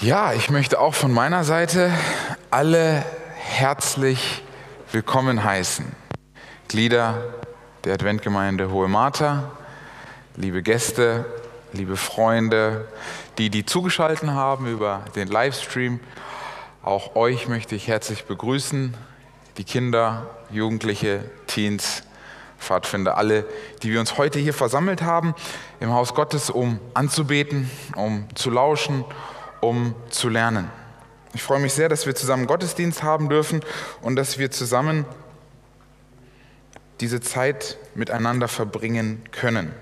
Ja, ich möchte auch von meiner Seite alle herzlich willkommen heißen. Glieder der Adventgemeinde Hohe Martha, liebe Gäste, liebe Freunde, die, die zugeschaltet haben über den Livestream. Auch euch möchte ich herzlich begrüßen, die Kinder, Jugendliche, Teens, Pfadfinder, alle, die wir uns heute hier versammelt haben im Haus Gottes, um anzubeten, um zu lauschen, um zu lernen. Ich freue mich sehr, dass wir zusammen Gottesdienst haben dürfen und dass wir zusammen diese Zeit miteinander verbringen können.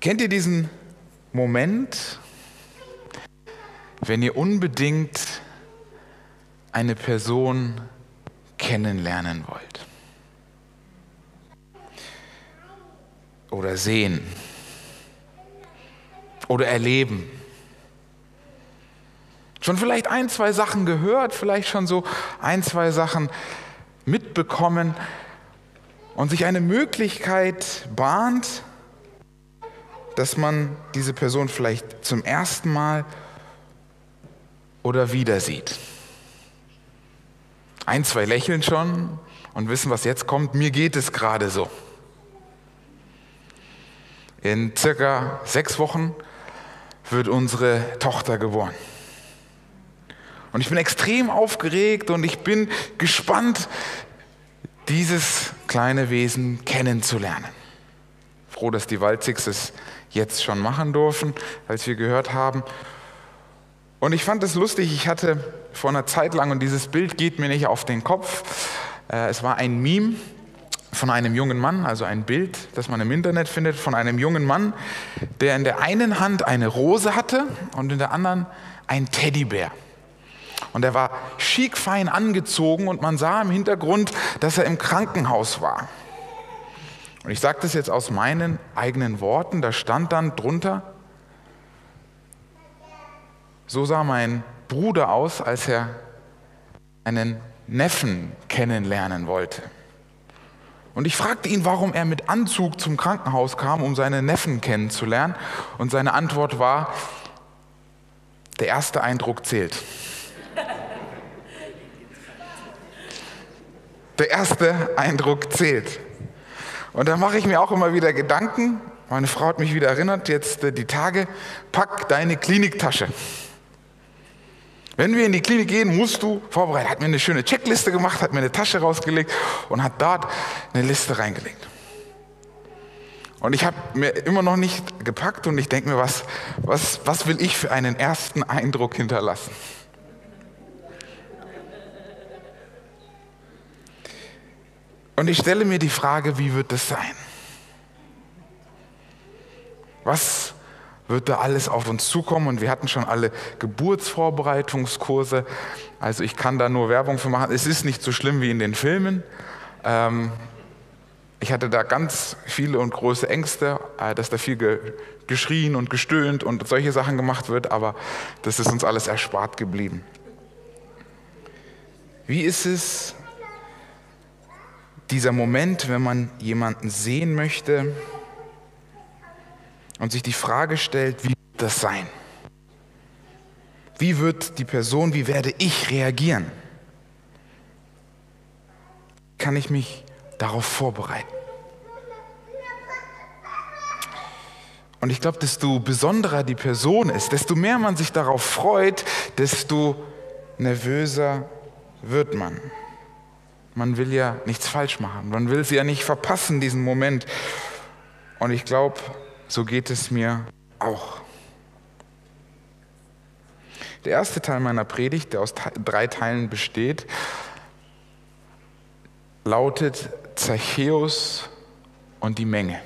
Kennt ihr diesen Moment, wenn ihr unbedingt eine Person kennenlernen wollt? Oder sehen? Oder erleben. Schon vielleicht ein, zwei Sachen gehört, vielleicht schon so ein, zwei Sachen mitbekommen und sich eine Möglichkeit bahnt, dass man diese Person vielleicht zum ersten Mal oder wieder sieht. Ein, zwei lächeln schon und wissen, was jetzt kommt. Mir geht es gerade so. In circa sechs Wochen wird unsere Tochter geboren. Und ich bin extrem aufgeregt und ich bin gespannt, dieses kleine Wesen kennenzulernen. Froh, dass die Walzigs es jetzt schon machen durften, als wir gehört haben. Und ich fand es lustig, ich hatte vor einer Zeit lang, und dieses Bild geht mir nicht auf den Kopf, äh, es war ein Meme von einem jungen Mann, also ein Bild, das man im Internet findet, von einem jungen Mann, der in der einen Hand eine Rose hatte und in der anderen ein Teddybär. Und er war schick fein angezogen und man sah im Hintergrund, dass er im Krankenhaus war. Und ich sage das jetzt aus meinen eigenen Worten, da stand dann drunter, so sah mein Bruder aus, als er einen Neffen kennenlernen wollte. Und ich fragte ihn, warum er mit Anzug zum Krankenhaus kam, um seine Neffen kennenzulernen. Und seine Antwort war, der erste Eindruck zählt. Der erste Eindruck zählt. Und da mache ich mir auch immer wieder Gedanken. Meine Frau hat mich wieder erinnert, jetzt äh, die Tage, pack deine Kliniktasche. Wenn wir in die Klinik gehen, musst du vorbereiten. Hat mir eine schöne Checkliste gemacht, hat mir eine Tasche rausgelegt und hat dort eine Liste reingelegt. Und ich habe mir immer noch nicht gepackt und ich denke mir, was, was, was will ich für einen ersten Eindruck hinterlassen? Und ich stelle mir die Frage, wie wird das sein? Was wird da alles auf uns zukommen und wir hatten schon alle Geburtsvorbereitungskurse. Also ich kann da nur Werbung für machen. Es ist nicht so schlimm wie in den Filmen. Ähm, ich hatte da ganz viele und große Ängste, äh, dass da viel ge geschrien und gestöhnt und solche Sachen gemacht wird, aber das ist uns alles erspart geblieben. Wie ist es, dieser Moment, wenn man jemanden sehen möchte, und sich die Frage stellt, wie wird das sein? Wie wird die Person, wie werde ich reagieren? Kann ich mich darauf vorbereiten? Und ich glaube, desto besonderer die Person ist, desto mehr man sich darauf freut, desto nervöser wird man. Man will ja nichts falsch machen, man will sie ja nicht verpassen, diesen Moment. Und ich glaube, so geht es mir auch. Der erste Teil meiner Predigt, der aus drei Teilen besteht, lautet Zachäus und die Menge.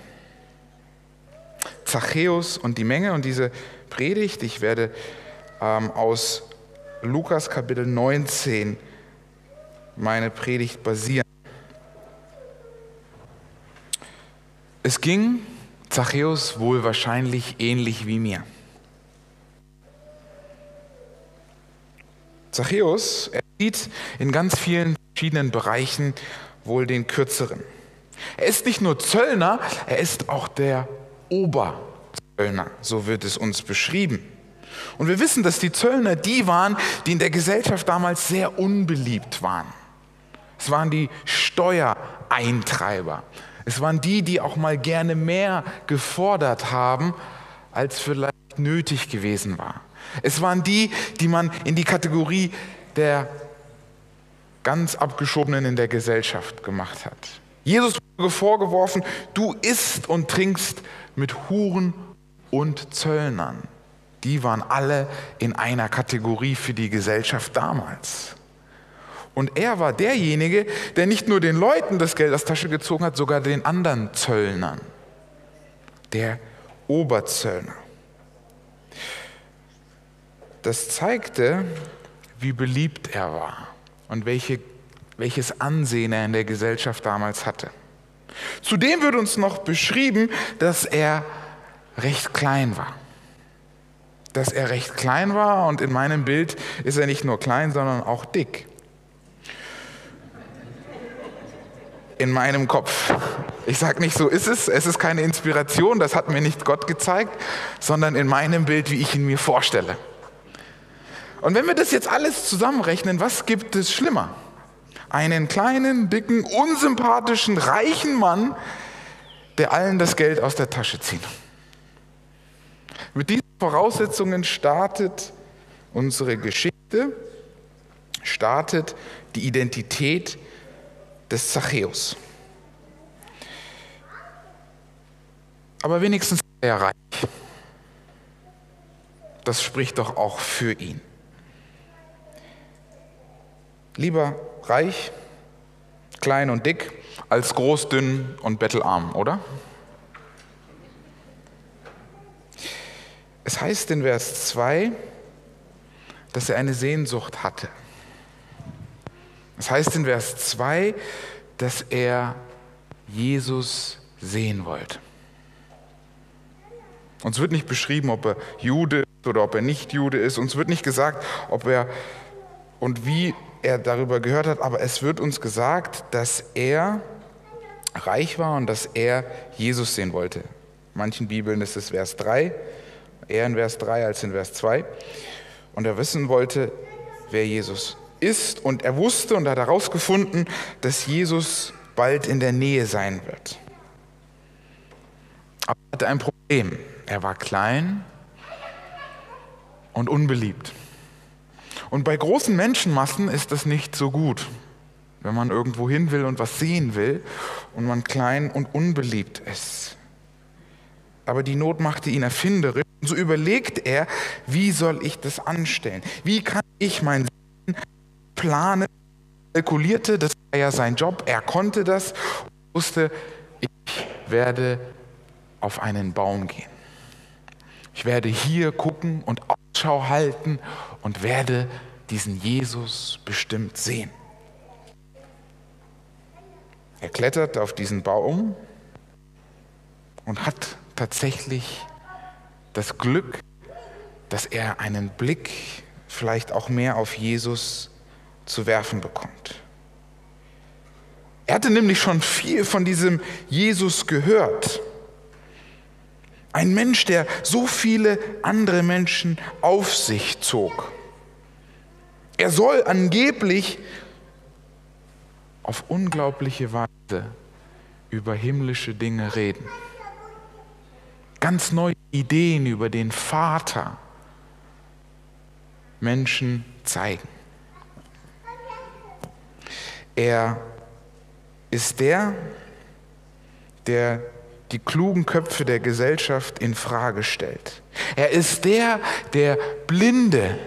Zachäus und die Menge und diese Predigt, ich werde ähm, aus Lukas Kapitel 19 meine Predigt basieren. Es ging Zachäus wohl wahrscheinlich ähnlich wie mir. Zachäus er sieht in ganz vielen verschiedenen Bereichen wohl den kürzeren. Er ist nicht nur Zöllner, er ist auch der Oberzöllner. Zöllner, so wird es uns beschrieben. Und wir wissen, dass die Zöllner die waren, die in der Gesellschaft damals sehr unbeliebt waren. Es waren die Steuereintreiber. Es waren die, die auch mal gerne mehr gefordert haben, als vielleicht nötig gewesen war. Es waren die, die man in die Kategorie der ganz abgeschobenen in der Gesellschaft gemacht hat. Jesus wurde vorgeworfen, du isst und trinkst mit Huren und Zöllnern. Die waren alle in einer Kategorie für die Gesellschaft damals. Und er war derjenige, der nicht nur den Leuten das Geld aus der Tasche gezogen hat, sogar den anderen Zöllnern. Der Oberzöllner. Das zeigte, wie beliebt er war und welche, welches Ansehen er in der Gesellschaft damals hatte. Zudem wird uns noch beschrieben, dass er recht klein war. Dass er recht klein war und in meinem Bild ist er nicht nur klein, sondern auch dick. In meinem Kopf. Ich sage nicht, so ist es. Es ist keine Inspiration, das hat mir nicht Gott gezeigt, sondern in meinem Bild, wie ich ihn mir vorstelle. Und wenn wir das jetzt alles zusammenrechnen, was gibt es schlimmer? Einen kleinen, dicken, unsympathischen, reichen Mann, der allen das Geld aus der Tasche zieht. Mit diesen Voraussetzungen startet unsere Geschichte, startet die Identität des Zachäus. Aber wenigstens war er reich. Das spricht doch auch für ihn. Lieber reich, klein und dick, als groß, dünn und bettelarm, oder? Es heißt in Vers 2, dass er eine Sehnsucht hatte. Es heißt in Vers 2, dass er Jesus sehen wollte. Uns wird nicht beschrieben, ob er Jude ist oder ob er nicht Jude ist. Uns wird nicht gesagt, ob er und wie er darüber gehört hat, aber es wird uns gesagt, dass er reich war und dass er Jesus sehen wollte. In manchen Bibeln ist es Vers 3, eher in Vers 3 als in Vers 2. Und er wissen wollte, wer Jesus ist. Und er wusste und hat herausgefunden, dass Jesus bald in der Nähe sein wird. Aber er hatte ein Problem. Er war klein und unbeliebt. Und bei großen Menschenmassen ist das nicht so gut, wenn man irgendwo hin will und was sehen will und man klein und unbeliebt ist. Aber die Not machte ihn erfinderisch so überlegt er, wie soll ich das anstellen? Wie kann ich mein Sinn planen? Kalkulierte, das war ja sein Job, er konnte das und wusste, ich werde auf einen Baum gehen. Ich werde hier gucken und Ausschau halten und werde diesen Jesus bestimmt sehen. Er klettert auf diesen Baum und hat tatsächlich das Glück, dass er einen Blick vielleicht auch mehr auf Jesus zu werfen bekommt. Er hatte nämlich schon viel von diesem Jesus gehört. Ein Mensch, der so viele andere Menschen auf sich zog. Er soll angeblich auf unglaubliche Weise über himmlische Dinge reden ganz neue Ideen über den Vater Menschen zeigen. Er ist der, der die klugen Köpfe der Gesellschaft in Frage stellt. Er ist der, der Blinde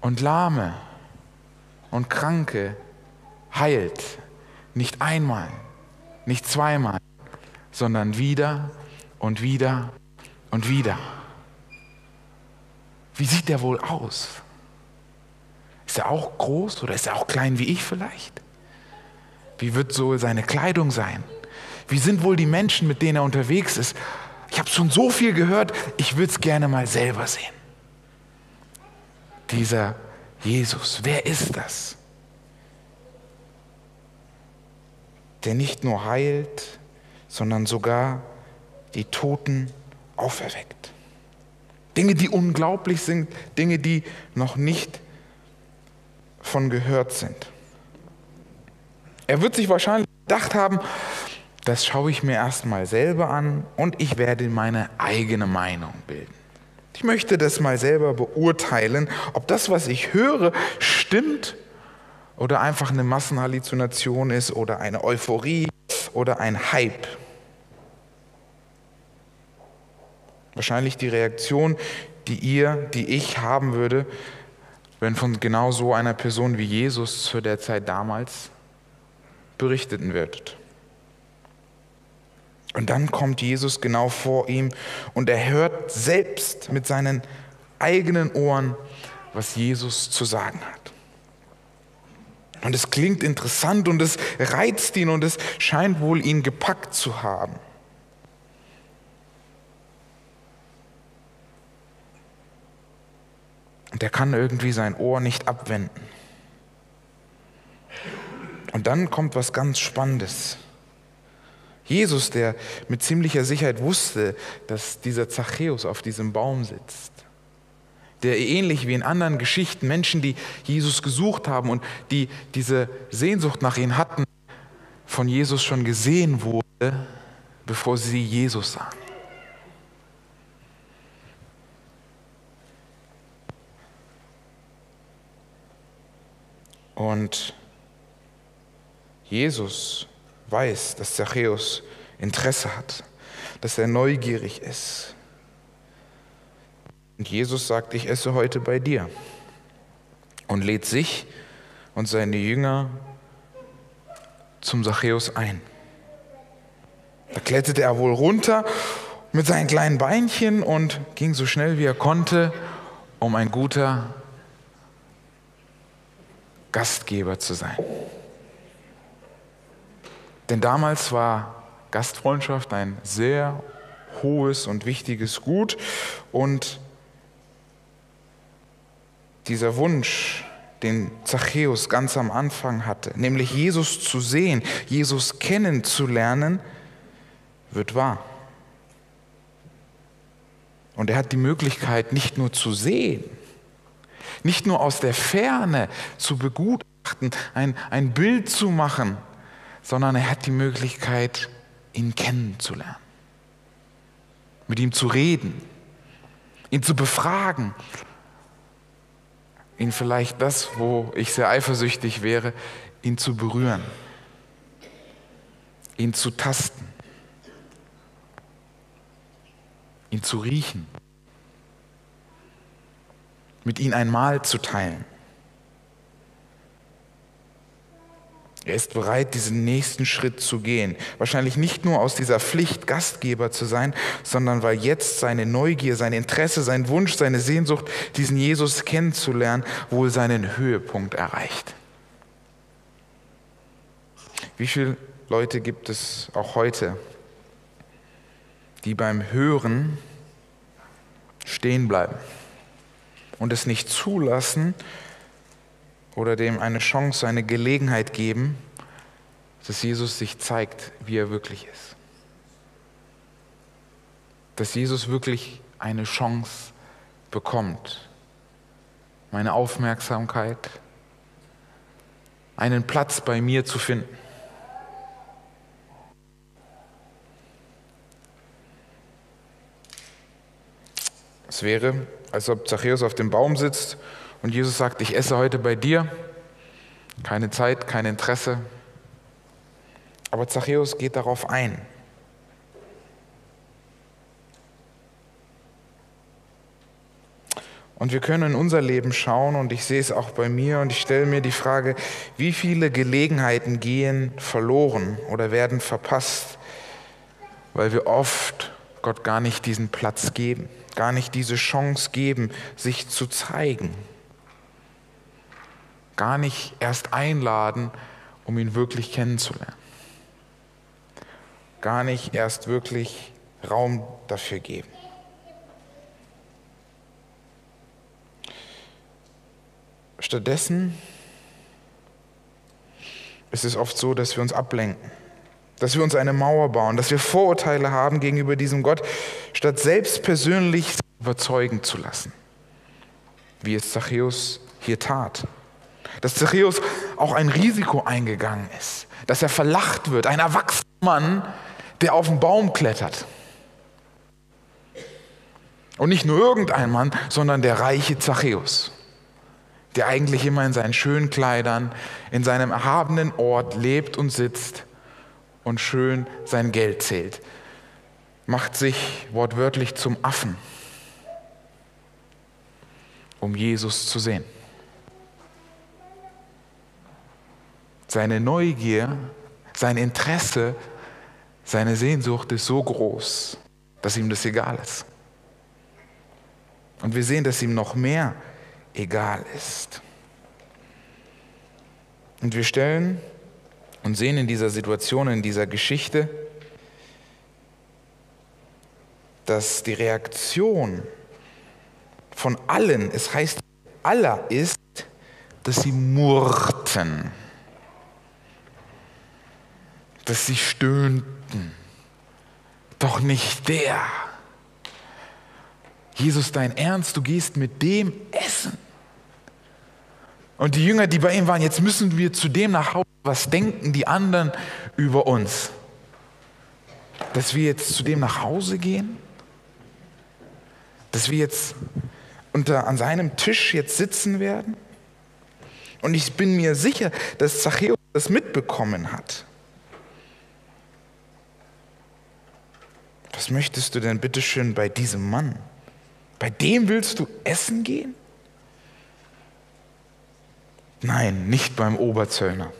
und Lahme und Kranke heilt. Nicht einmal, nicht zweimal, sondern wieder und wieder und wieder. Wie sieht der wohl aus? Ist er auch groß oder ist er auch klein wie ich vielleicht? Wie wird so seine Kleidung sein? Wie sind wohl die Menschen, mit denen er unterwegs ist? Ich habe schon so viel gehört, ich würde es gerne mal selber sehen. Dieser Jesus, wer ist das? Der nicht nur heilt, sondern sogar die Toten auferweckt. Dinge, die unglaublich sind, Dinge, die noch nicht von gehört sind. Er wird sich wahrscheinlich gedacht haben, das schaue ich mir erstmal selber an und ich werde meine eigene Meinung bilden. Ich möchte das mal selber beurteilen, ob das, was ich höre, stimmt oder einfach eine Massenhalluzination ist oder eine Euphorie oder ein Hype. Wahrscheinlich die Reaktion, die ihr, die ich haben würde, wenn von genau so einer Person wie Jesus zu der Zeit damals berichteten wird. Und dann kommt Jesus genau vor ihm und er hört selbst mit seinen eigenen Ohren, was Jesus zu sagen hat. Und es klingt interessant und es reizt ihn und es scheint wohl ihn gepackt zu haben. Und er kann irgendwie sein Ohr nicht abwenden. Und dann kommt was ganz Spannendes. Jesus, der mit ziemlicher Sicherheit wusste, dass dieser Zachäus auf diesem Baum sitzt, der ähnlich wie in anderen Geschichten Menschen, die Jesus gesucht haben und die diese Sehnsucht nach ihm hatten, von Jesus schon gesehen wurde, bevor sie Jesus sahen. Und Jesus weiß, dass Zachäus Interesse hat, dass er neugierig ist. Und Jesus sagt, ich esse heute bei dir und lädt sich und seine Jünger zum Zachäus ein. Da kletterte er wohl runter mit seinen kleinen Beinchen und ging so schnell wie er konnte, um ein guter Gastgeber zu sein. Denn damals war Gastfreundschaft ein sehr hohes und wichtiges Gut und dieser Wunsch, den Zachäus ganz am Anfang hatte, nämlich Jesus zu sehen, Jesus kennenzulernen, wird wahr. Und er hat die Möglichkeit, nicht nur zu sehen, nicht nur aus der Ferne zu begutachten, ein, ein Bild zu machen, sondern er hat die Möglichkeit, ihn kennenzulernen, mit ihm zu reden, ihn zu befragen, ihn vielleicht das, wo ich sehr eifersüchtig wäre, ihn zu berühren, ihn zu tasten, ihn zu riechen, mit ihm ein Mahl zu teilen. Er ist bereit, diesen nächsten Schritt zu gehen. Wahrscheinlich nicht nur aus dieser Pflicht, Gastgeber zu sein, sondern weil jetzt seine Neugier, sein Interesse, sein Wunsch, seine Sehnsucht, diesen Jesus kennenzulernen, wohl seinen Höhepunkt erreicht. Wie viele Leute gibt es auch heute, die beim Hören stehen bleiben und es nicht zulassen, oder dem eine Chance, eine Gelegenheit geben, dass Jesus sich zeigt, wie er wirklich ist. Dass Jesus wirklich eine Chance bekommt, meine Aufmerksamkeit, einen Platz bei mir zu finden. Es wäre, als ob Zachäus auf dem Baum sitzt und Jesus sagt, ich esse heute bei dir, keine Zeit, kein Interesse. Aber Zachäus geht darauf ein. Und wir können in unser Leben schauen und ich sehe es auch bei mir und ich stelle mir die Frage, wie viele Gelegenheiten gehen verloren oder werden verpasst, weil wir oft Gott gar nicht diesen Platz geben, gar nicht diese Chance geben, sich zu zeigen gar nicht erst einladen, um ihn wirklich kennenzulernen. Gar nicht erst wirklich Raum dafür geben. Stattdessen ist es oft so, dass wir uns ablenken, dass wir uns eine Mauer bauen, dass wir Vorurteile haben gegenüber diesem Gott, statt selbst persönlich überzeugen zu lassen, wie es Zachäus hier tat. Dass Zachäus auch ein Risiko eingegangen ist, dass er verlacht wird, ein erwachsener Mann, der auf den Baum klettert. Und nicht nur irgendein Mann, sondern der reiche Zachäus, der eigentlich immer in seinen schönen Kleidern, in seinem erhabenen Ort lebt und sitzt und schön sein Geld zählt, macht sich wortwörtlich zum Affen, um Jesus zu sehen. Seine Neugier, sein Interesse, seine Sehnsucht ist so groß, dass ihm das egal ist. Und wir sehen, dass ihm noch mehr egal ist. Und wir stellen und sehen in dieser Situation, in dieser Geschichte, dass die Reaktion von allen, es heißt aller ist, dass sie murrten, dass sie stöhnten. Doch nicht der. Jesus, dein Ernst, du gehst mit dem essen. Und die Jünger, die bei ihm waren, jetzt müssen wir zu dem nach Hause. Was denken die anderen über uns? Dass wir jetzt zu dem nach Hause gehen? Dass wir jetzt unter, an seinem Tisch jetzt sitzen werden? Und ich bin mir sicher, dass Zachäus das mitbekommen hat. Was möchtest du denn bitteschön bei diesem Mann? Bei dem willst du essen gehen? Nein, nicht beim Oberzöllner.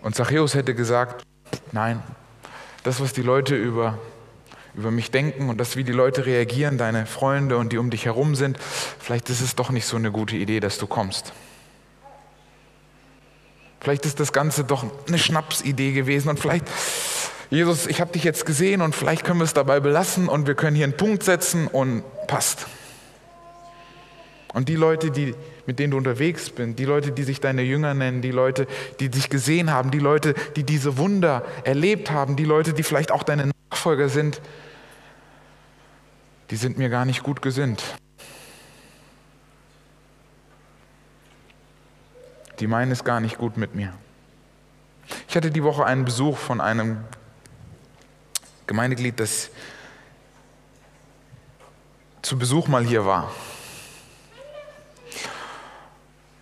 Und Zachäus hätte gesagt, nein, das, was die Leute über, über mich denken und das, wie die Leute reagieren, deine Freunde und die um dich herum sind, vielleicht ist es doch nicht so eine gute Idee, dass du kommst. Vielleicht ist das Ganze doch eine Schnapsidee gewesen und vielleicht, Jesus, ich habe dich jetzt gesehen und vielleicht können wir es dabei belassen und wir können hier einen Punkt setzen und passt. Und die Leute, die, mit denen du unterwegs bist, die Leute, die sich deine Jünger nennen, die Leute, die dich gesehen haben, die Leute, die diese Wunder erlebt haben, die Leute, die vielleicht auch deine Nachfolger sind, die sind mir gar nicht gut gesinnt. Die meinen es gar nicht gut mit mir. Ich hatte die Woche einen Besuch von einem Gemeindeglied, das zu Besuch mal hier war.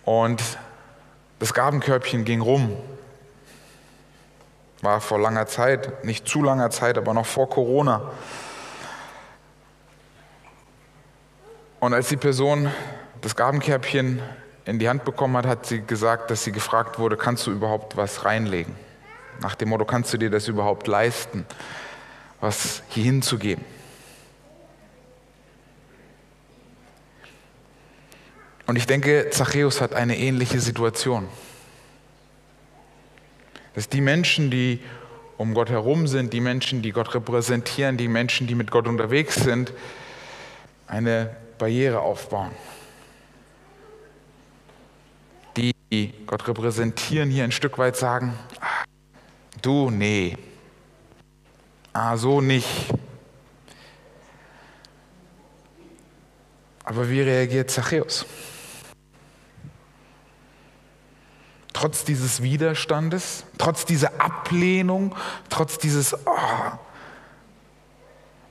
Und das Gabenkörbchen ging rum. War vor langer Zeit, nicht zu langer Zeit, aber noch vor Corona. Und als die Person das Gabenkörbchen in die Hand bekommen hat, hat sie gesagt, dass sie gefragt wurde, kannst du überhaupt was reinlegen? Nach dem Motto, kannst du dir das überhaupt leisten, was hier hinzugeben? Und ich denke, Zachäus hat eine ähnliche Situation. Dass die Menschen, die um Gott herum sind, die Menschen, die Gott repräsentieren, die Menschen, die mit Gott unterwegs sind, eine Barriere aufbauen. Die, die Gott repräsentieren, hier ein Stück weit sagen, ah, du, nee, ah, so nicht. Aber wie reagiert Zachäus? trotz dieses Widerstandes, trotz dieser Ablehnung, trotz dieses... Oh.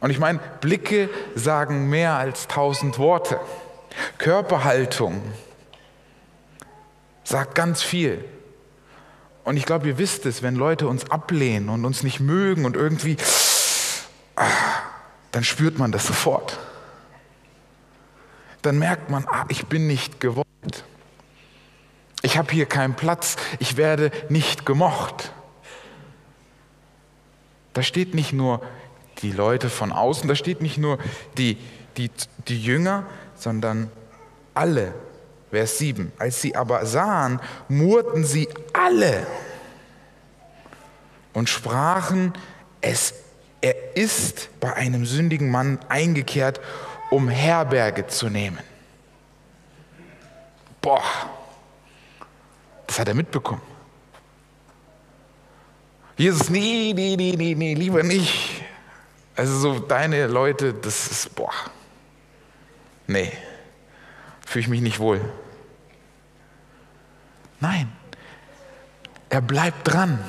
Und ich meine, Blicke sagen mehr als tausend Worte. Körperhaltung sagt ganz viel. Und ich glaube, ihr wisst es, wenn Leute uns ablehnen und uns nicht mögen und irgendwie, dann spürt man das sofort. Dann merkt man, ah, ich bin nicht gewollt. Ich habe hier keinen Platz, ich werde nicht gemocht. Da steht nicht nur die Leute von außen, da steht nicht nur die, die, die Jünger, sondern alle. Vers 7. Als sie aber sahen, murrten sie alle und sprachen, es, er ist bei einem sündigen Mann eingekehrt, um Herberge zu nehmen. Boah, das hat er mitbekommen. Jesus, nee, nee, nee, nee, nee, lieber nicht. Also so deine Leute, das ist, boah, nee, fühle ich mich nicht wohl. Nein, er bleibt dran.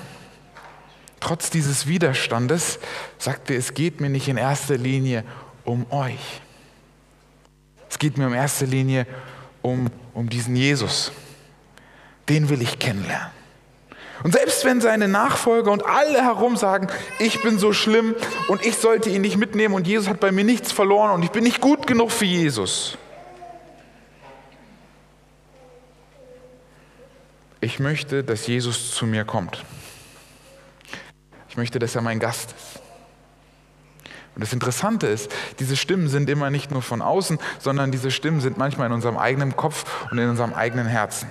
Trotz dieses Widerstandes sagt er, es geht mir nicht in erster Linie um euch. Es geht mir in erster Linie um, um diesen Jesus. Den will ich kennenlernen. Und selbst wenn seine Nachfolger und alle herum sagen, ich bin so schlimm und ich sollte ihn nicht mitnehmen und Jesus hat bei mir nichts verloren und ich bin nicht gut genug für Jesus. Ich möchte, dass Jesus zu mir kommt. Ich möchte, dass er mein Gast ist. Und das Interessante ist, diese Stimmen sind immer nicht nur von außen, sondern diese Stimmen sind manchmal in unserem eigenen Kopf und in unserem eigenen Herzen.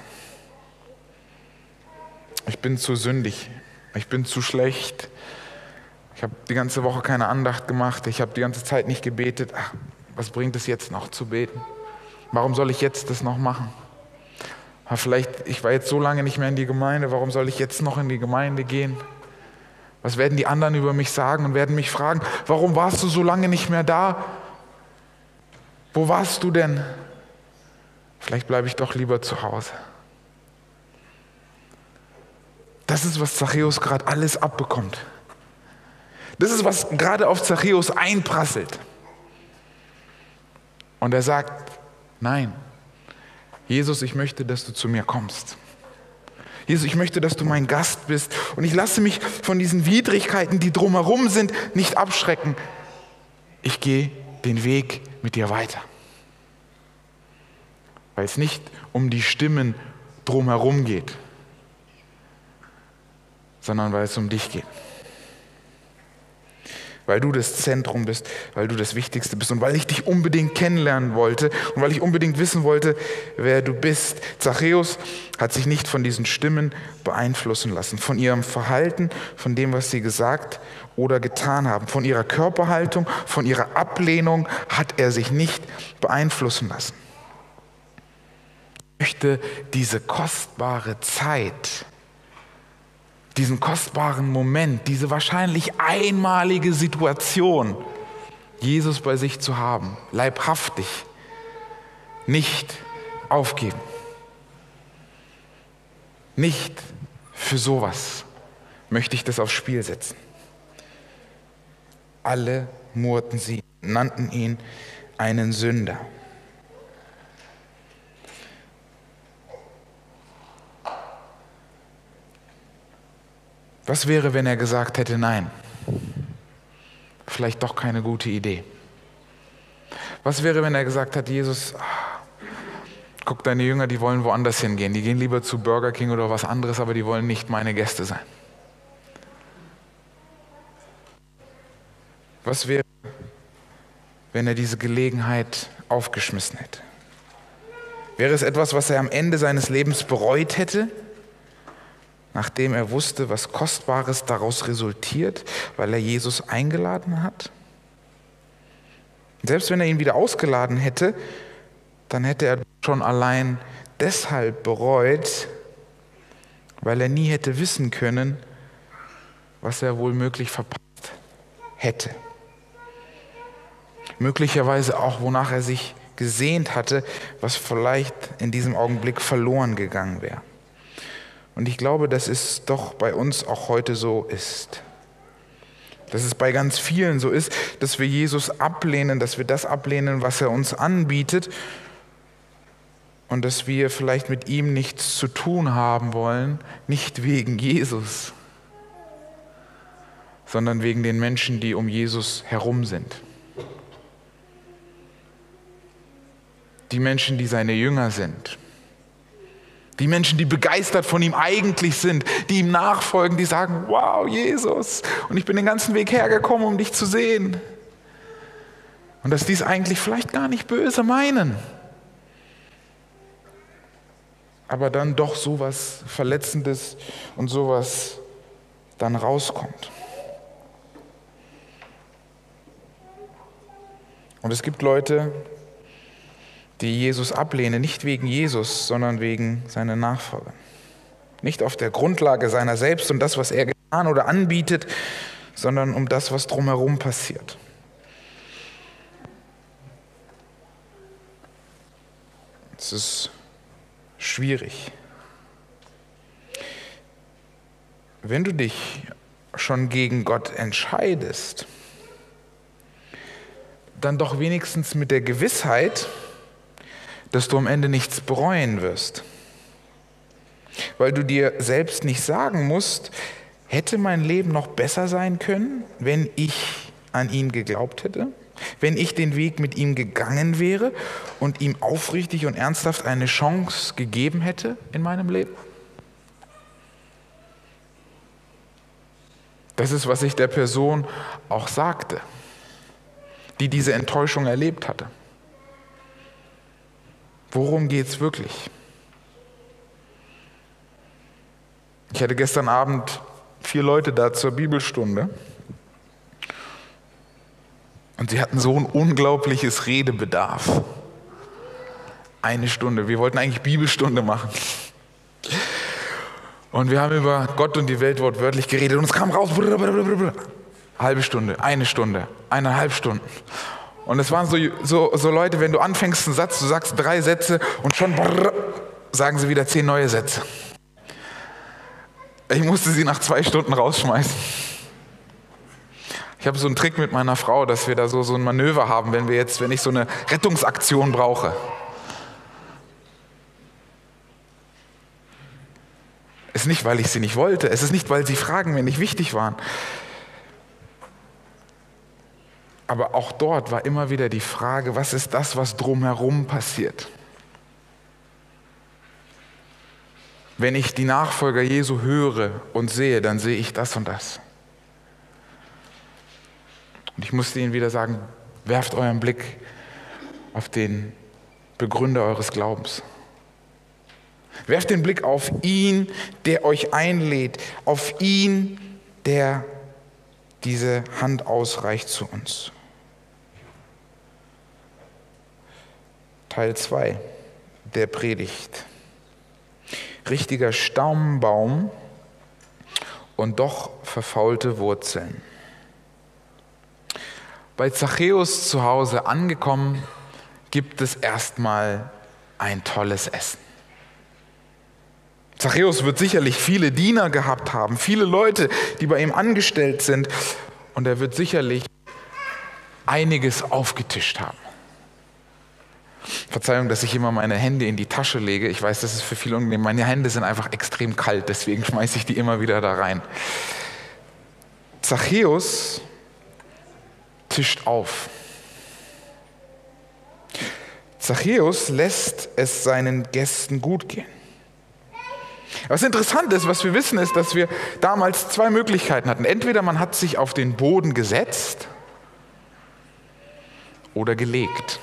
Ich bin zu sündig, ich bin zu schlecht, ich habe die ganze Woche keine Andacht gemacht, ich habe die ganze Zeit nicht gebetet. Ach, was bringt es jetzt noch zu beten? Warum soll ich jetzt das noch machen? Vielleicht, ich war jetzt so lange nicht mehr in die Gemeinde, warum soll ich jetzt noch in die Gemeinde gehen? Was werden die anderen über mich sagen und werden mich fragen, warum warst du so lange nicht mehr da? Wo warst du denn? Vielleicht bleibe ich doch lieber zu Hause. Das ist, was Zachäus gerade alles abbekommt. Das ist, was gerade auf Zachäus einprasselt. Und er sagt, nein, Jesus, ich möchte, dass du zu mir kommst. Jesus, ich möchte, dass du mein Gast bist und ich lasse mich von diesen Widrigkeiten, die drumherum sind, nicht abschrecken. Ich gehe den Weg mit dir weiter. Weil es nicht um die Stimmen drumherum geht, sondern weil es um dich geht. Weil du das Zentrum bist, weil du das Wichtigste bist und weil ich dich unbedingt kennenlernen wollte und weil ich unbedingt wissen wollte, wer du bist. Zachäus hat sich nicht von diesen Stimmen beeinflussen lassen, von ihrem Verhalten, von dem, was sie gesagt oder getan haben, von ihrer Körperhaltung, von ihrer Ablehnung hat er sich nicht beeinflussen lassen. Ich möchte diese kostbare Zeit, diesen kostbaren Moment, diese wahrscheinlich einmalige Situation, Jesus bei sich zu haben, leibhaftig, nicht aufgeben. Nicht für sowas möchte ich das aufs Spiel setzen. Alle murrten sie, nannten ihn einen Sünder. Was wäre, wenn er gesagt hätte, nein, vielleicht doch keine gute Idee? Was wäre, wenn er gesagt hat, Jesus, guck, deine Jünger, die wollen woanders hingehen, die gehen lieber zu Burger King oder was anderes, aber die wollen nicht meine Gäste sein. Was wäre, wenn er diese Gelegenheit aufgeschmissen hätte? Wäre es etwas, was er am Ende seines Lebens bereut hätte? Nachdem er wusste, was Kostbares daraus resultiert, weil er Jesus eingeladen hat? Selbst wenn er ihn wieder ausgeladen hätte, dann hätte er schon allein deshalb bereut, weil er nie hätte wissen können, was er wohl möglich verpasst hätte. Möglicherweise auch, wonach er sich gesehnt hatte, was vielleicht in diesem Augenblick verloren gegangen wäre. Und ich glaube, dass es doch bei uns auch heute so ist. Dass es bei ganz vielen so ist, dass wir Jesus ablehnen, dass wir das ablehnen, was er uns anbietet und dass wir vielleicht mit ihm nichts zu tun haben wollen, nicht wegen Jesus, sondern wegen den Menschen, die um Jesus herum sind. Die Menschen, die seine Jünger sind. Die Menschen, die begeistert von ihm eigentlich sind, die ihm nachfolgen, die sagen, wow, Jesus, und ich bin den ganzen Weg hergekommen, um dich zu sehen. Und dass die es eigentlich vielleicht gar nicht böse meinen. Aber dann doch sowas Verletzendes und sowas dann rauskommt. Und es gibt Leute, die Jesus ablehnen, nicht wegen Jesus, sondern wegen seiner Nachfolger. Nicht auf der Grundlage seiner selbst und das, was er an oder anbietet, sondern um das, was drumherum passiert. Es ist schwierig. Wenn du dich schon gegen Gott entscheidest, dann doch wenigstens mit der Gewissheit, dass du am Ende nichts bereuen wirst. Weil du dir selbst nicht sagen musst, hätte mein Leben noch besser sein können, wenn ich an ihn geglaubt hätte, wenn ich den Weg mit ihm gegangen wäre und ihm aufrichtig und ernsthaft eine Chance gegeben hätte in meinem Leben. Das ist, was ich der Person auch sagte, die diese Enttäuschung erlebt hatte. Worum geht es wirklich? Ich hatte gestern Abend vier Leute da zur Bibelstunde und sie hatten so ein unglaubliches Redebedarf. Eine Stunde. Wir wollten eigentlich Bibelstunde machen. Und wir haben über Gott und die Welt wortwörtlich geredet und es kam raus. Halbe Stunde, eine Stunde, eineinhalb Stunden. Und es waren so, so, so Leute, wenn du anfängst einen Satz, du sagst drei Sätze und schon brrr, sagen sie wieder zehn neue Sätze. Ich musste sie nach zwei Stunden rausschmeißen. Ich habe so einen Trick mit meiner Frau, dass wir da so, so ein Manöver haben, wenn wir jetzt, wenn ich so eine Rettungsaktion brauche. Es ist nicht, weil ich sie nicht wollte. Es ist nicht, weil sie Fragen mir nicht wichtig waren. Aber auch dort war immer wieder die Frage, was ist das, was drumherum passiert? Wenn ich die Nachfolger Jesu höre und sehe, dann sehe ich das und das. Und ich musste ihnen wieder sagen, werft euren Blick auf den Begründer eures Glaubens. Werft den Blick auf ihn, der euch einlädt, auf ihn, der diese Hand ausreicht zu uns. Teil 2 der Predigt. Richtiger Staumbaum und doch verfaulte Wurzeln. Bei Zachäus zu Hause angekommen, gibt es erstmal ein tolles Essen. Zachäus wird sicherlich viele Diener gehabt haben, viele Leute, die bei ihm angestellt sind, und er wird sicherlich einiges aufgetischt haben. Verzeihung, dass ich immer meine Hände in die Tasche lege. Ich weiß, das ist für viele unangenehm. Meine Hände sind einfach extrem kalt, deswegen schmeiße ich die immer wieder da rein. Zachäus tischt auf. Zachäus lässt es seinen Gästen gut gehen. Was interessant ist, was wir wissen, ist, dass wir damals zwei Möglichkeiten hatten. Entweder man hat sich auf den Boden gesetzt oder gelegt.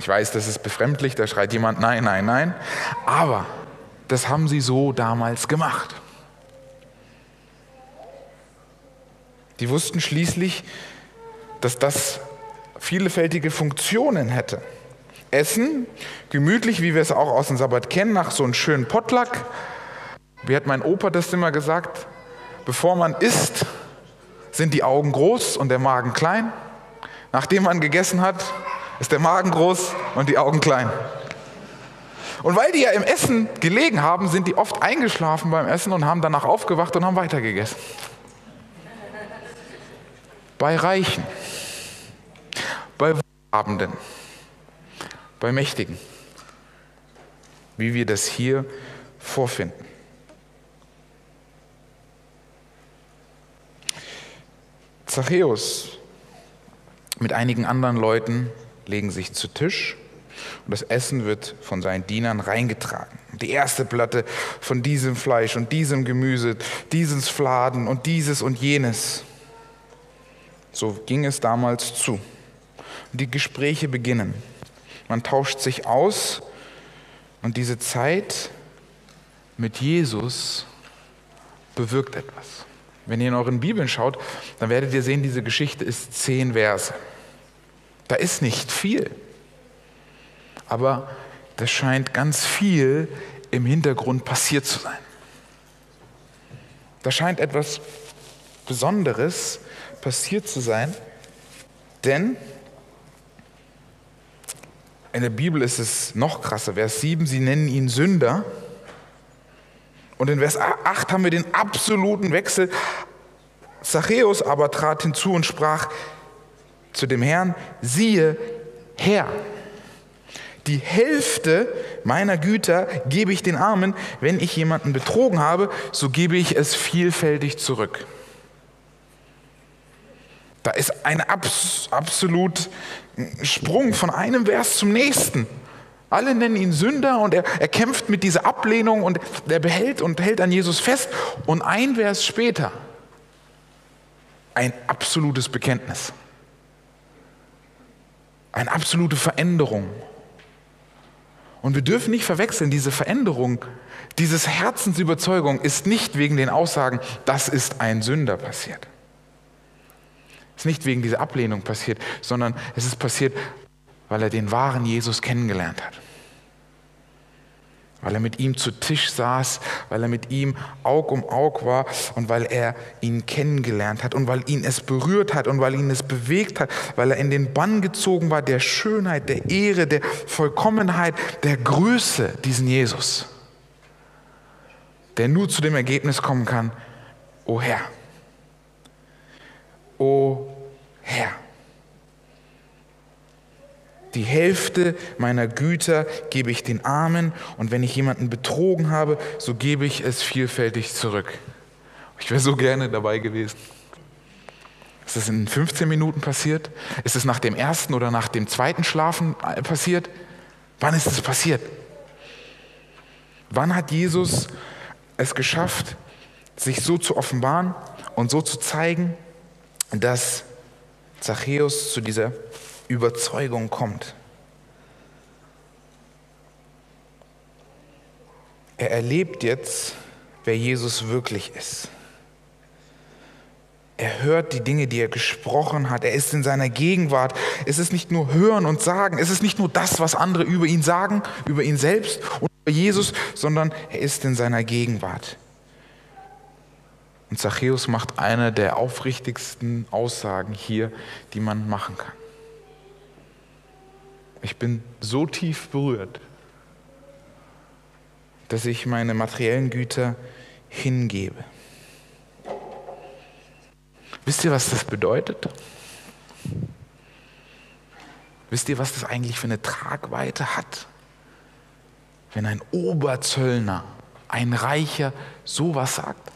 Ich weiß, das ist befremdlich, da schreit jemand nein, nein, nein. Aber das haben sie so damals gemacht. Die wussten schließlich, dass das vielfältige Funktionen hätte. Essen, gemütlich, wie wir es auch aus dem Sabbat kennen, nach so einem schönen Potluck. Wie hat mein Opa das immer gesagt? Bevor man isst, sind die Augen groß und der Magen klein. Nachdem man gegessen hat, ist der Magen groß und die Augen klein. Und weil die ja im Essen gelegen haben, sind die oft eingeschlafen beim Essen und haben danach aufgewacht und haben weitergegessen. Bei Reichen, bei Wohlhabenden, bei Mächtigen, wie wir das hier vorfinden. Zachäus mit einigen anderen Leuten legen sich zu Tisch und das Essen wird von seinen Dienern reingetragen. Die erste Platte von diesem Fleisch und diesem Gemüse, dieses Fladen und dieses und jenes. So ging es damals zu. Die Gespräche beginnen. Man tauscht sich aus und diese Zeit mit Jesus bewirkt etwas. Wenn ihr in euren Bibeln schaut, dann werdet ihr sehen, diese Geschichte ist zehn Verse. Da ist nicht viel. Aber das scheint ganz viel im Hintergrund passiert zu sein. Da scheint etwas Besonderes passiert zu sein, denn in der Bibel ist es noch krasser. Vers 7, sie nennen ihn Sünder. Und in Vers 8 haben wir den absoluten Wechsel. Zachäus aber trat hinzu und sprach zu dem Herrn, siehe, Herr, die Hälfte meiner Güter gebe ich den Armen. Wenn ich jemanden betrogen habe, so gebe ich es vielfältig zurück. Da ist ein abs absolut Sprung von einem Vers zum nächsten. Alle nennen ihn Sünder und er, er kämpft mit dieser Ablehnung und er behält und hält an Jesus fest. Und ein Vers später ein absolutes Bekenntnis. Eine absolute Veränderung. Und wir dürfen nicht verwechseln, diese Veränderung, diese Herzensüberzeugung ist nicht wegen den Aussagen, das ist ein Sünder passiert. Ist nicht wegen dieser Ablehnung passiert, sondern es ist passiert, weil er den wahren Jesus kennengelernt hat weil er mit ihm zu Tisch saß, weil er mit ihm Aug um Aug war und weil er ihn kennengelernt hat und weil ihn es berührt hat und weil ihn es bewegt hat, weil er in den Bann gezogen war der Schönheit, der Ehre, der Vollkommenheit, der Größe diesen Jesus, der nur zu dem Ergebnis kommen kann, o Herr, o Herr. Die Hälfte meiner Güter gebe ich den Armen und wenn ich jemanden betrogen habe, so gebe ich es vielfältig zurück. Ich wäre so gerne dabei gewesen. Ist das in 15 Minuten passiert? Ist es nach dem ersten oder nach dem zweiten Schlafen äh, passiert? Wann ist es passiert? Wann hat Jesus es geschafft, sich so zu offenbaren und so zu zeigen, dass Zachäus zu dieser Überzeugung kommt. Er erlebt jetzt, wer Jesus wirklich ist. Er hört die Dinge, die er gesprochen hat. Er ist in seiner Gegenwart. Es ist nicht nur hören und sagen. Es ist nicht nur das, was andere über ihn sagen, über ihn selbst und über Jesus, sondern er ist in seiner Gegenwart. Und Zachäus macht eine der aufrichtigsten Aussagen hier, die man machen kann. Ich bin so tief berührt, dass ich meine materiellen Güter hingebe. Wisst ihr, was das bedeutet? Wisst ihr, was das eigentlich für eine Tragweite hat? Wenn ein Oberzöllner, ein Reicher sowas sagt?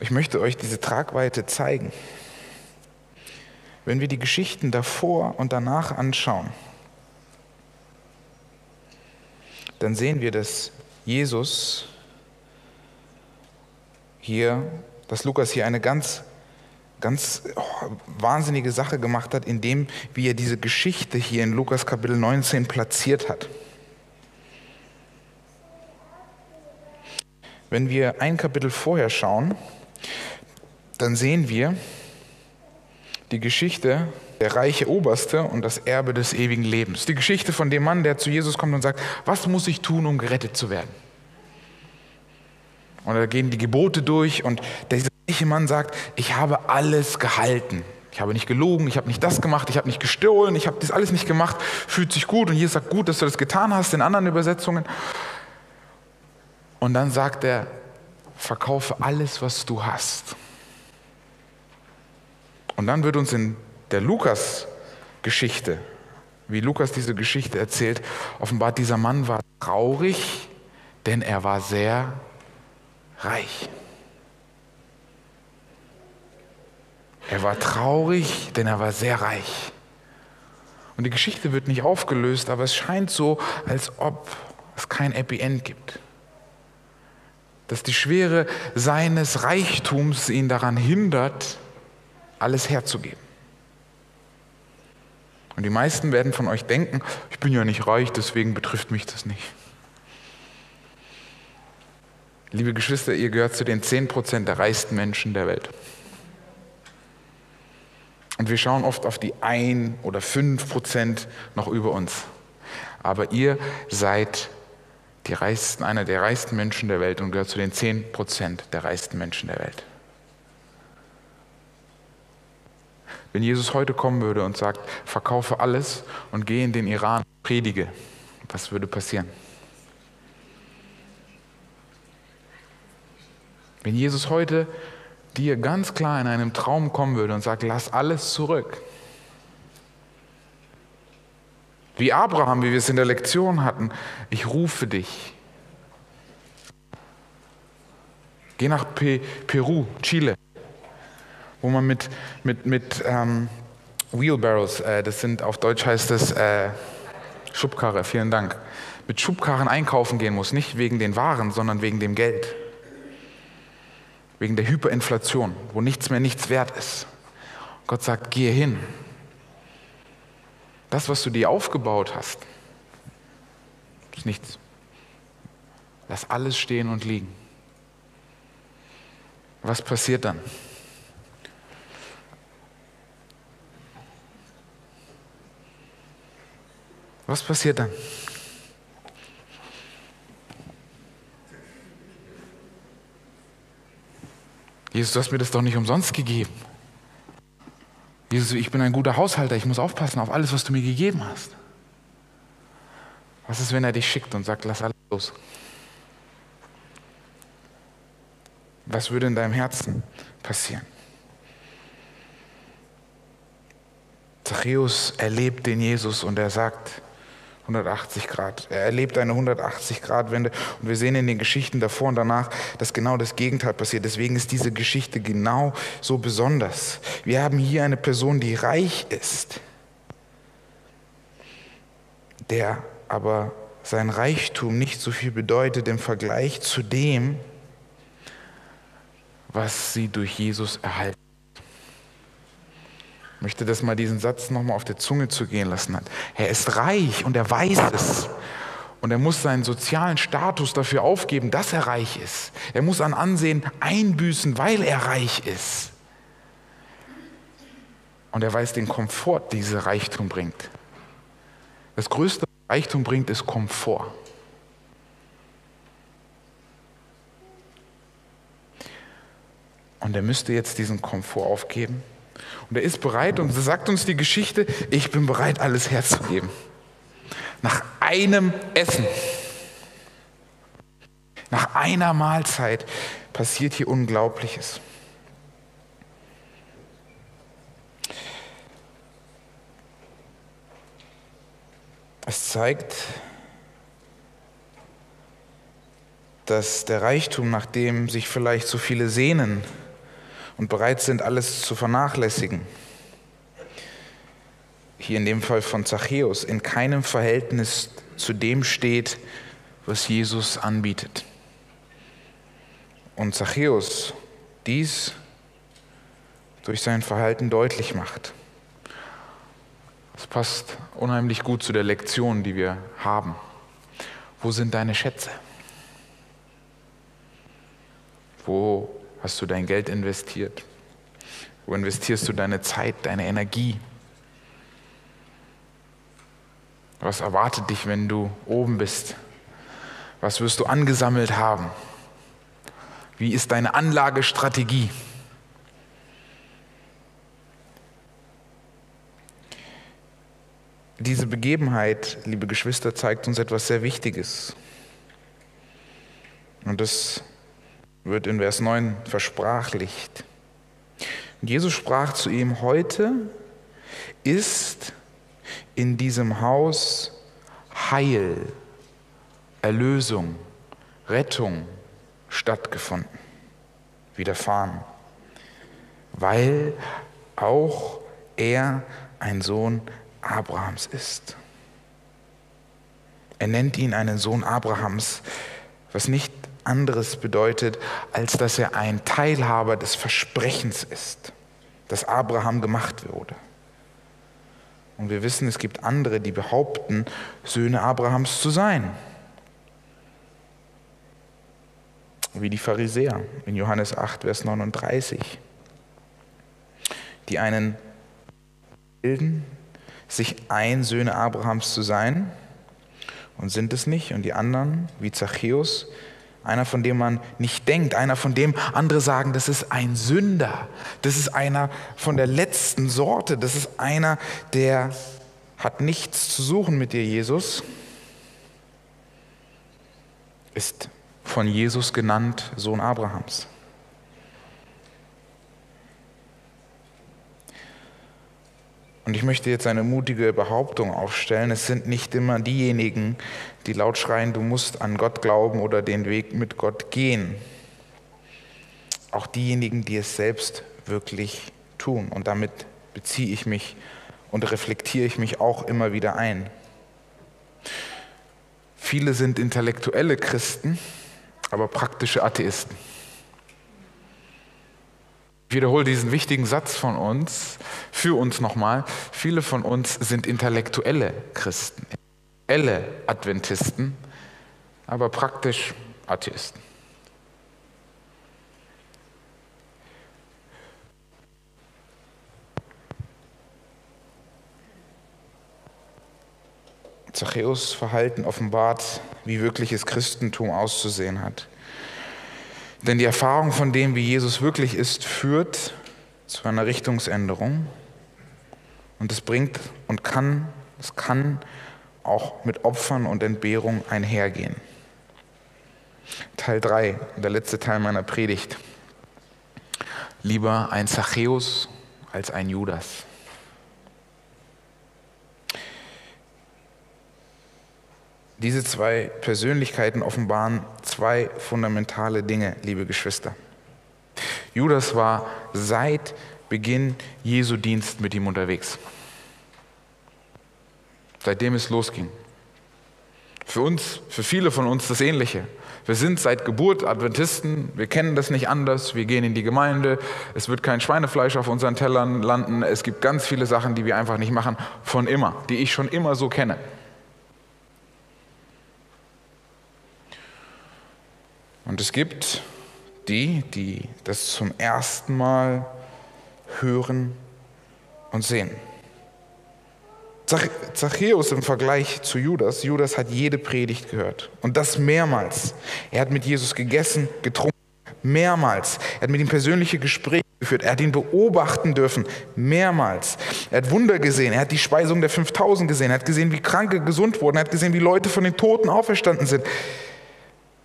Ich möchte euch diese Tragweite zeigen. Wenn wir die Geschichten davor und danach anschauen, dann sehen wir, dass Jesus hier, dass Lukas hier eine ganz, ganz oh, wahnsinnige Sache gemacht hat, indem wie er diese Geschichte hier in Lukas Kapitel 19 platziert hat. Wenn wir ein Kapitel vorher schauen, dann sehen wir, die Geschichte der reiche Oberste und das Erbe des ewigen Lebens. Die Geschichte von dem Mann, der zu Jesus kommt und sagt, was muss ich tun, um gerettet zu werden? Und da gehen die Gebote durch und dieser reiche Mann sagt, ich habe alles gehalten. Ich habe nicht gelogen, ich habe nicht das gemacht, ich habe nicht gestohlen, ich habe das alles nicht gemacht, fühlt sich gut und Jesus sagt, gut, dass du das getan hast in anderen Übersetzungen. Und dann sagt er, verkaufe alles, was du hast und dann wird uns in der Lukas-Geschichte, wie Lukas diese Geschichte erzählt, offenbart, dieser Mann war traurig, denn er war sehr reich. Er war traurig, denn er war sehr reich. Und die Geschichte wird nicht aufgelöst, aber es scheint so, als ob es kein Happy End gibt. Dass die Schwere seines Reichtums ihn daran hindert, alles herzugeben. Und die meisten werden von euch denken, ich bin ja nicht reich, deswegen betrifft mich das nicht. Liebe Geschwister, ihr gehört zu den 10% der reichsten Menschen der Welt. Und wir schauen oft auf die 1 oder 5% noch über uns. Aber ihr seid die reichsten, einer der reichsten Menschen der Welt und gehört zu den 10 Prozent der reichsten Menschen der Welt. Wenn Jesus heute kommen würde und sagt, verkaufe alles und gehe in den Iran, predige, was würde passieren? Wenn Jesus heute dir ganz klar in einem Traum kommen würde und sagt, lass alles zurück. Wie Abraham, wie wir es in der Lektion hatten, ich rufe dich. Geh nach Pe Peru, Chile, wo man mit, mit, mit ähm, Wheelbarrows, äh, das sind auf Deutsch heißt es äh, Schubkarre, vielen Dank, mit Schubkarren einkaufen gehen muss, nicht wegen den Waren, sondern wegen dem Geld wegen der Hyperinflation, wo nichts mehr nichts wert ist. Gott sagt, gehe hin. Das, was du dir aufgebaut hast, ist nichts. Lass alles stehen und liegen. Was passiert dann? Was passiert dann? Jesus, du hast mir das doch nicht umsonst gegeben. Jesus, ich bin ein guter Haushalter, ich muss aufpassen auf alles, was du mir gegeben hast. Was ist, wenn er dich schickt und sagt, lass alles los? Was würde in deinem Herzen passieren? Zachäus erlebt den Jesus und er sagt, 180 Grad. Er erlebt eine 180-Grad-Wende und wir sehen in den Geschichten davor und danach, dass genau das Gegenteil passiert. Deswegen ist diese Geschichte genau so besonders. Wir haben hier eine Person, die reich ist, der aber sein Reichtum nicht so viel bedeutet im Vergleich zu dem, was sie durch Jesus erhalten möchte das mal diesen Satz nochmal auf der Zunge zu gehen lassen hat. Er ist reich und er weiß es. Und er muss seinen sozialen Status dafür aufgeben, dass er reich ist. Er muss an Ansehen einbüßen, weil er reich ist. Und er weiß den Komfort, den Reichtum bringt. Das größte Reichtum bringt, ist Komfort. Und er müsste jetzt diesen Komfort aufgeben und er ist bereit und sagt uns die Geschichte, ich bin bereit, alles herzugeben. Nach einem Essen, nach einer Mahlzeit passiert hier Unglaubliches. Es zeigt, dass der Reichtum, nach dem sich vielleicht so viele sehnen, und bereit sind, alles zu vernachlässigen. Hier in dem Fall von Zachäus, in keinem Verhältnis zu dem steht, was Jesus anbietet. Und Zachäus dies durch sein Verhalten deutlich macht. Das passt unheimlich gut zu der Lektion, die wir haben. Wo sind deine Schätze? Wo hast du dein Geld investiert? Wo investierst du deine Zeit, deine Energie? Was erwartet dich, wenn du oben bist? Was wirst du angesammelt haben? Wie ist deine Anlagestrategie? Diese Begebenheit, liebe Geschwister, zeigt uns etwas sehr Wichtiges. Und das wird in Vers 9 versprachlicht. Und Jesus sprach zu ihm, heute ist in diesem Haus Heil, Erlösung, Rettung stattgefunden, widerfahren, weil auch er ein Sohn Abrahams ist. Er nennt ihn einen Sohn Abrahams, was nicht anderes bedeutet, als dass er ein Teilhaber des Versprechens ist, das Abraham gemacht wurde. Und wir wissen, es gibt andere, die behaupten, Söhne Abrahams zu sein. Wie die Pharisäer in Johannes 8, Vers 39, die einen bilden, sich ein Söhne Abrahams zu sein und sind es nicht. Und die anderen, wie Zachäus, einer, von dem man nicht denkt, einer, von dem andere sagen, das ist ein Sünder, das ist einer von der letzten Sorte, das ist einer, der hat nichts zu suchen mit dir, Jesus, ist von Jesus genannt Sohn Abrahams. Und ich möchte jetzt eine mutige Behauptung aufstellen. Es sind nicht immer diejenigen, die laut schreien, du musst an Gott glauben oder den Weg mit Gott gehen. Auch diejenigen, die es selbst wirklich tun. Und damit beziehe ich mich und reflektiere ich mich auch immer wieder ein. Viele sind intellektuelle Christen, aber praktische Atheisten. Wiederhole diesen wichtigen Satz von uns, für uns nochmal. Viele von uns sind intellektuelle Christen, intellektuelle Adventisten, aber praktisch Atheisten. Zachäus Verhalten offenbart, wie wirkliches Christentum auszusehen hat. Denn die Erfahrung von dem, wie Jesus wirklich ist, führt zu einer Richtungsänderung. Und es bringt und kann, es kann auch mit Opfern und Entbehrung einhergehen. Teil 3, der letzte Teil meiner Predigt. Lieber ein Zachäus als ein Judas. Diese zwei Persönlichkeiten offenbaren zwei fundamentale Dinge, liebe Geschwister. Judas war seit Beginn Jesu Dienst mit ihm unterwegs. Seitdem es losging. Für uns, für viele von uns das Ähnliche. Wir sind seit Geburt Adventisten, wir kennen das nicht anders, wir gehen in die Gemeinde, es wird kein Schweinefleisch auf unseren Tellern landen, es gibt ganz viele Sachen, die wir einfach nicht machen, von immer, die ich schon immer so kenne. Und es gibt die, die das zum ersten Mal hören und sehen. Zachäus im Vergleich zu Judas, Judas hat jede Predigt gehört und das mehrmals. Er hat mit Jesus gegessen, getrunken, mehrmals. Er hat mit ihm persönliche Gespräche geführt, er hat ihn beobachten dürfen, mehrmals. Er hat Wunder gesehen, er hat die Speisung der 5000 gesehen, er hat gesehen, wie Kranke gesund wurden, er hat gesehen, wie Leute von den Toten auferstanden sind.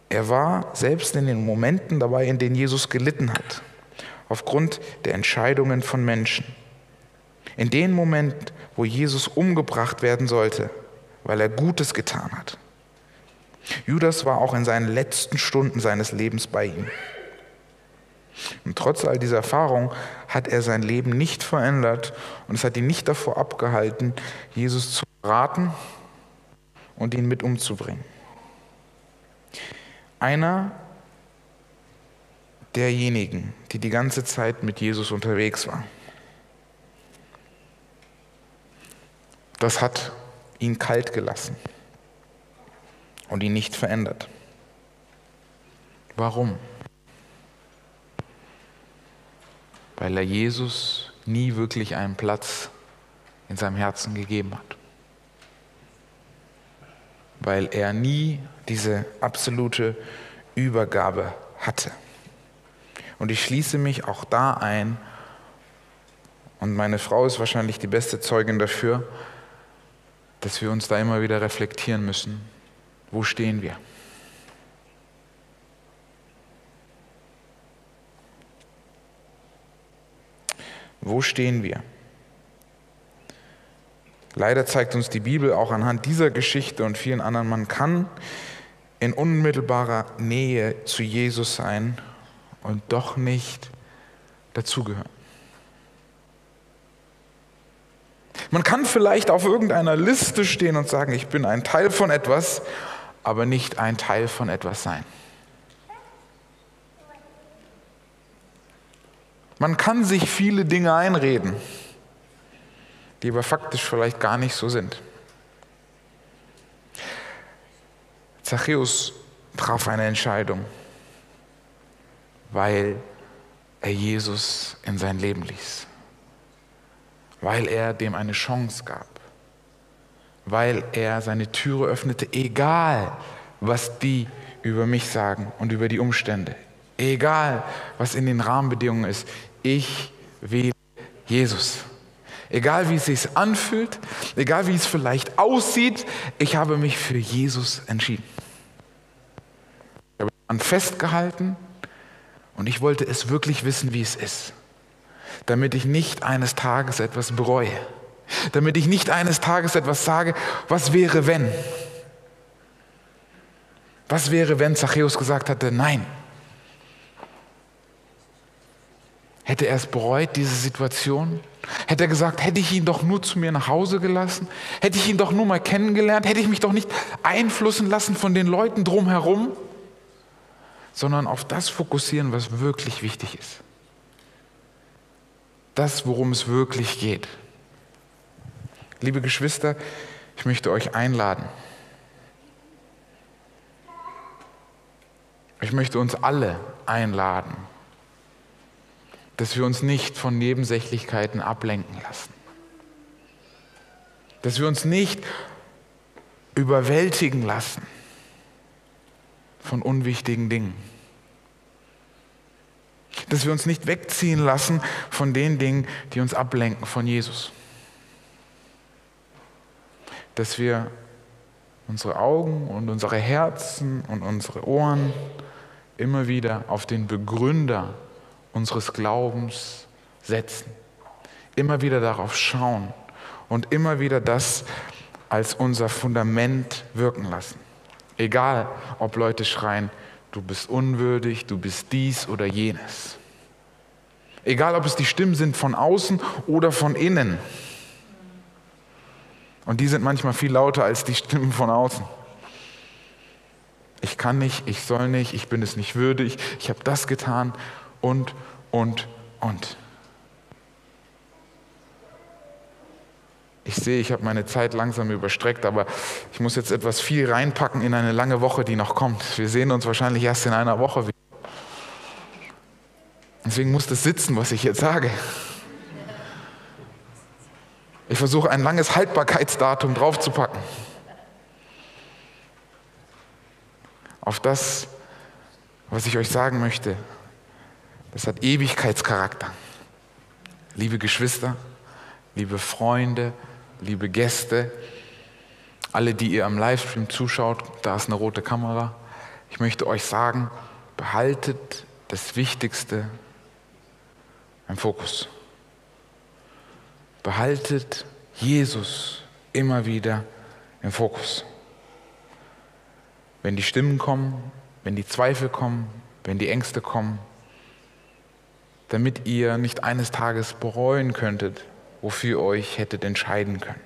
Er war selbst in den Momenten dabei, in denen Jesus gelitten hat, aufgrund der Entscheidungen von Menschen. In dem Moment, wo Jesus umgebracht werden sollte, weil er Gutes getan hat. Judas war auch in seinen letzten Stunden seines Lebens bei ihm. Und trotz all dieser Erfahrung hat er sein Leben nicht verändert und es hat ihn nicht davor abgehalten, Jesus zu raten und ihn mit umzubringen einer derjenigen, die die ganze Zeit mit Jesus unterwegs war. Das hat ihn kalt gelassen und ihn nicht verändert. Warum? Weil er Jesus nie wirklich einen Platz in seinem Herzen gegeben hat. Weil er nie diese absolute Übergabe hatte. Und ich schließe mich auch da ein, und meine Frau ist wahrscheinlich die beste Zeugin dafür, dass wir uns da immer wieder reflektieren müssen. Wo stehen wir? Wo stehen wir? Leider zeigt uns die Bibel auch anhand dieser Geschichte und vielen anderen, man kann in unmittelbarer Nähe zu Jesus sein und doch nicht dazugehören. Man kann vielleicht auf irgendeiner Liste stehen und sagen, ich bin ein Teil von etwas, aber nicht ein Teil von etwas sein. Man kann sich viele Dinge einreden, die aber faktisch vielleicht gar nicht so sind. Zachäus traf eine Entscheidung, weil er Jesus in sein Leben ließ, weil er dem eine Chance gab, weil er seine Türe öffnete, egal was die über mich sagen und über die Umstände. Egal was in den Rahmenbedingungen ist. Ich wähle Jesus. Egal wie es sich anfühlt, egal wie es vielleicht aussieht, ich habe mich für Jesus entschieden. Ich habe daran festgehalten und ich wollte es wirklich wissen, wie es ist, damit ich nicht eines Tages etwas bereue, damit ich nicht eines Tages etwas sage, was wäre wenn? Was wäre, wenn Zachäus gesagt hatte, nein, Hätte er es bereut, diese Situation? Hätte er gesagt, hätte ich ihn doch nur zu mir nach Hause gelassen? Hätte ich ihn doch nur mal kennengelernt? Hätte ich mich doch nicht einflussen lassen von den Leuten drumherum? Sondern auf das fokussieren, was wirklich wichtig ist. Das, worum es wirklich geht. Liebe Geschwister, ich möchte euch einladen. Ich möchte uns alle einladen, dass wir uns nicht von Nebensächlichkeiten ablenken lassen. Dass wir uns nicht überwältigen lassen von unwichtigen Dingen. Dass wir uns nicht wegziehen lassen von den Dingen, die uns ablenken von Jesus. Dass wir unsere Augen und unsere Herzen und unsere Ohren immer wieder auf den Begründer unseres Glaubens setzen. Immer wieder darauf schauen und immer wieder das als unser Fundament wirken lassen. Egal, ob Leute schreien, du bist unwürdig, du bist dies oder jenes. Egal, ob es die Stimmen sind von außen oder von innen. Und die sind manchmal viel lauter als die Stimmen von außen. Ich kann nicht, ich soll nicht, ich bin es nicht würdig, ich habe das getan und, und, und. Ich sehe, ich habe meine Zeit langsam überstreckt, aber ich muss jetzt etwas viel reinpacken in eine lange Woche, die noch kommt. Wir sehen uns wahrscheinlich erst in einer Woche wieder. Deswegen muss das sitzen, was ich jetzt sage. Ich versuche ein langes Haltbarkeitsdatum draufzupacken. Auf das, was ich euch sagen möchte, das hat Ewigkeitscharakter. Liebe Geschwister, liebe Freunde, liebe Gäste, alle, die ihr am Livestream zuschaut, da ist eine rote Kamera. Ich möchte euch sagen, behaltet das Wichtigste im Fokus. Behaltet Jesus immer wieder im Fokus. Wenn die Stimmen kommen, wenn die Zweifel kommen, wenn die Ängste kommen, damit ihr nicht eines Tages bereuen könntet, wofür ihr euch hättet entscheiden können.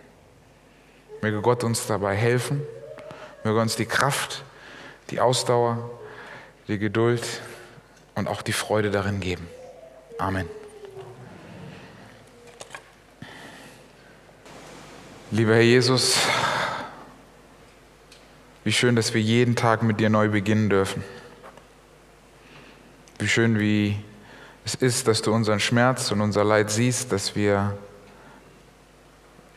Möge Gott uns dabei helfen, möge uns die Kraft, die Ausdauer, die Geduld und auch die Freude darin geben. Amen. Lieber Herr Jesus, wie schön, dass wir jeden Tag mit dir neu beginnen dürfen. Wie schön, wie es ist, dass du unseren Schmerz und unser Leid siehst, dass wir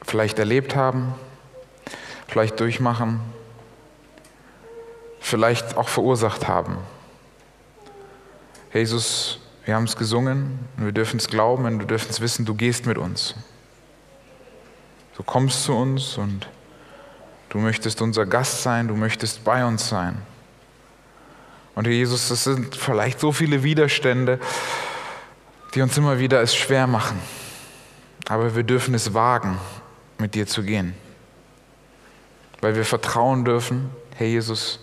vielleicht erlebt haben, vielleicht durchmachen, vielleicht auch verursacht haben. Jesus, wir haben es gesungen und wir dürfen es glauben und wir dürfen es wissen, du gehst mit uns. Du kommst zu uns und du möchtest unser Gast sein, du möchtest bei uns sein. Und Jesus, es sind vielleicht so viele Widerstände, die uns immer wieder es schwer machen. Aber wir dürfen es wagen, mit dir zu gehen. Weil wir vertrauen dürfen, Herr Jesus,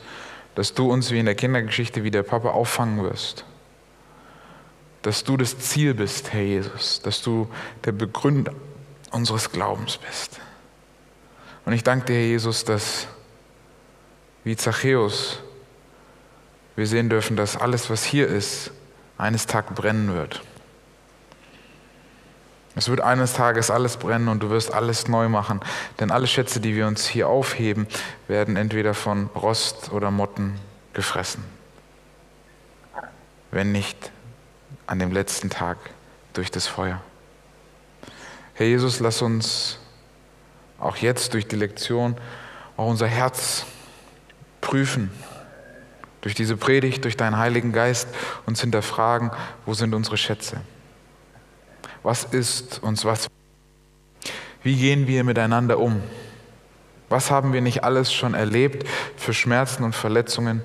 dass du uns wie in der Kindergeschichte wie der Papa auffangen wirst. Dass du das Ziel bist, Herr Jesus. Dass du der Begründer unseres Glaubens bist. Und ich danke dir, Herr Jesus, dass wie Zachäus wir sehen dürfen, dass alles, was hier ist, eines Tages brennen wird. Es wird eines Tages alles brennen und du wirst alles neu machen. Denn alle Schätze, die wir uns hier aufheben, werden entweder von Rost oder Motten gefressen. Wenn nicht an dem letzten Tag durch das Feuer. Herr Jesus, lass uns auch jetzt durch die Lektion, auch unser Herz prüfen. Durch diese Predigt, durch deinen Heiligen Geist uns hinterfragen, wo sind unsere Schätze? Was ist uns was? Wie gehen wir miteinander um? Was haben wir nicht alles schon erlebt für Schmerzen und Verletzungen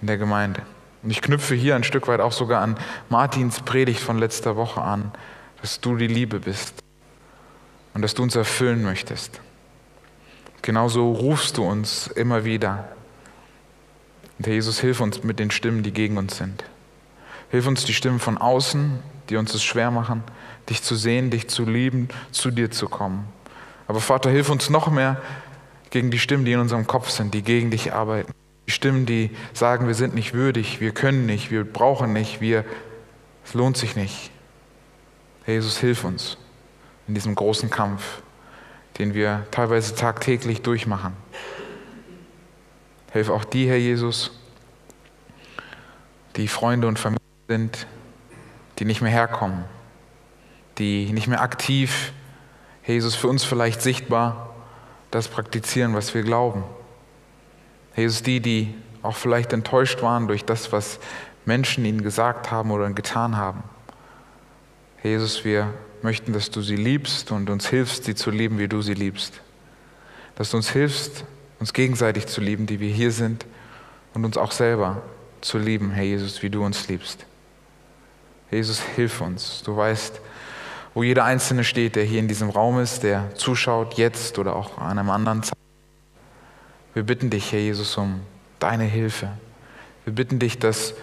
in der Gemeinde? Und ich knüpfe hier ein Stück weit auch sogar an Martins Predigt von letzter Woche an, dass du die Liebe bist und dass du uns erfüllen möchtest. Genauso rufst du uns immer wieder. Und Herr Jesus, hilf uns mit den Stimmen, die gegen uns sind. Hilf uns die Stimmen von außen, die uns es schwer machen, dich zu sehen, dich zu lieben, zu dir zu kommen. Aber Vater, hilf uns noch mehr gegen die Stimmen, die in unserem Kopf sind, die gegen dich arbeiten. Die Stimmen, die sagen, wir sind nicht würdig, wir können nicht, wir brauchen nicht, wir, es lohnt sich nicht. Herr Jesus, hilf uns in diesem großen Kampf, den wir teilweise tagtäglich durchmachen. Hilf auch die, Herr Jesus, die Freunde und Familie sind, die nicht mehr herkommen, die nicht mehr aktiv, Herr Jesus, für uns vielleicht sichtbar das praktizieren, was wir glauben. Jesus, die, die auch vielleicht enttäuscht waren durch das, was Menschen ihnen gesagt haben oder getan haben. Jesus, wir möchten, dass du sie liebst und uns hilfst, sie zu lieben, wie du sie liebst. Dass du uns hilfst, uns gegenseitig zu lieben, die wir hier sind, und uns auch selber zu lieben, Herr Jesus, wie du uns liebst. Jesus, hilf uns. Du weißt, wo jeder Einzelne steht, der hier in diesem Raum ist, der zuschaut, jetzt oder auch an einem anderen Zeitpunkt. Wir bitten dich, Herr Jesus, um deine Hilfe. Wir bitten dich, dass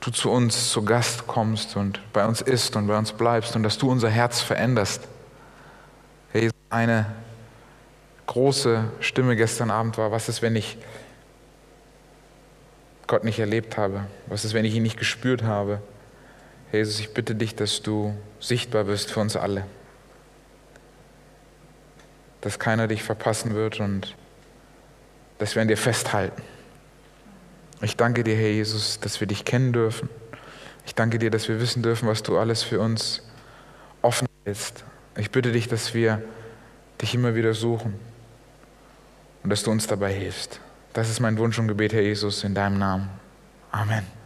du zu uns zu Gast kommst und bei uns isst und bei uns bleibst und dass du unser Herz veränderst. Herr Jesus, eine große Stimme gestern Abend war, was ist, wenn ich Gott nicht erlebt habe? Was ist, wenn ich ihn nicht gespürt habe? Jesus, ich bitte dich, dass du sichtbar bist für uns alle. Dass keiner dich verpassen wird und dass wir an dir festhalten. Ich danke dir, Herr Jesus, dass wir dich kennen dürfen. Ich danke dir, dass wir wissen dürfen, was du alles für uns offen hältst. Ich bitte dich, dass wir dich immer wieder suchen und dass du uns dabei hilfst. Das ist mein Wunsch und Gebet, Herr Jesus, in deinem Namen. Amen.